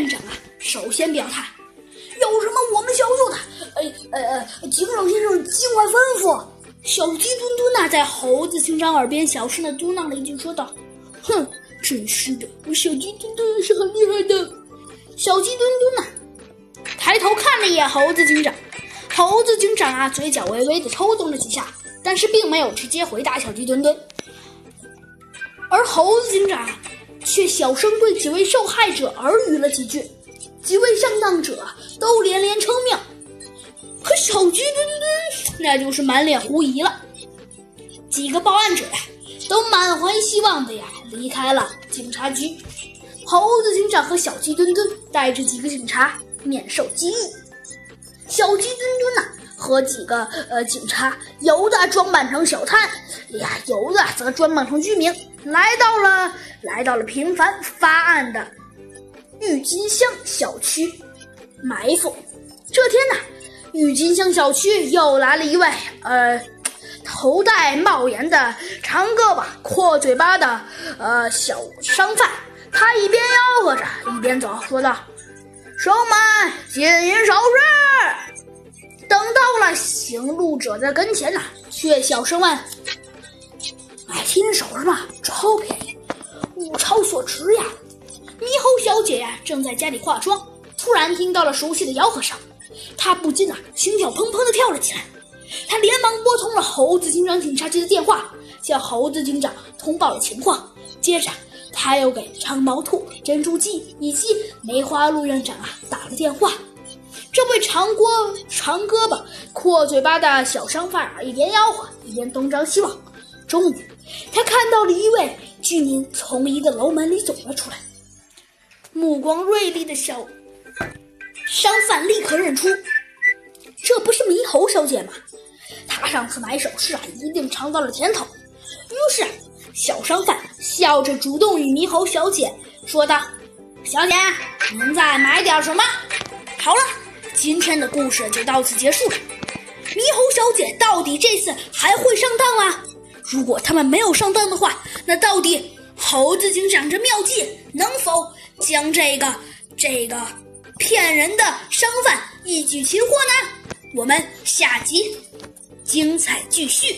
院长啊，首先表态，有什么我们小舅的，呃呃呃，警长先生尽管吩咐。小鸡墩墩呐，在猴子警长耳边小声的嘟囔了一句，说道：“哼，真是的，我小鸡墩墩是很厉害的。”小鸡墩墩呐，抬头看了一眼猴子警长，猴子警长啊，嘴角微微的抽动了几下，但是并没有直接回答小鸡墩墩，而猴子警长却小声对几位受害者耳语了几句，几位上当者都连连称妙。可小鸡墩墩那就是满脸狐疑了。几个报案者呀，都满怀希望的呀离开了警察局。猴子警长和小鸡墩墩带着几个警察免受机遇。小鸡墩墩呐，和几个呃警察，有的装扮成小摊，呀，有的则装扮成居民，来到了来到了频繁发案的郁金香小区埋伏。这天呢。郁金香小区又来了一位，呃，头戴帽檐的长胳膊、阔嘴巴的呃小商贩。他一边吆喝着，一边走，说道：“收买金银首饰。”等到了行路者的跟前呢，却小声问：“买新手是吧？超便宜，物超所值呀！”猕猴小姐呀，正在家里化妆，突然听到了熟悉的吆喝声。他不禁啊，心跳砰砰的跳了起来。他连忙拨通了猴子警长警察局的电话，向猴子警长通报了情况。接着，他又给长毛兔、珍珠鸡以及梅花鹿院长啊打了电话。这位长锅长胳膊、阔嘴巴的小商贩啊，一边吆喝，一边东张西望。终于，他看到了一位居民从一个楼门里走了出来，目光锐利的小。商贩立刻认出，这不是猕猴小姐吗？她上次买首饰啊，一定尝到了甜头。于是，小商贩笑着主动与猕猴小姐说道：“小姐，您再买点什么？”好了，今天的故事就到此结束了。猕猴小姐到底这次还会上当吗？如果他们没有上当的话，那到底猴子警长这妙计能否将这个这个？骗人的商贩一举擒获呢？我们下集精彩继续。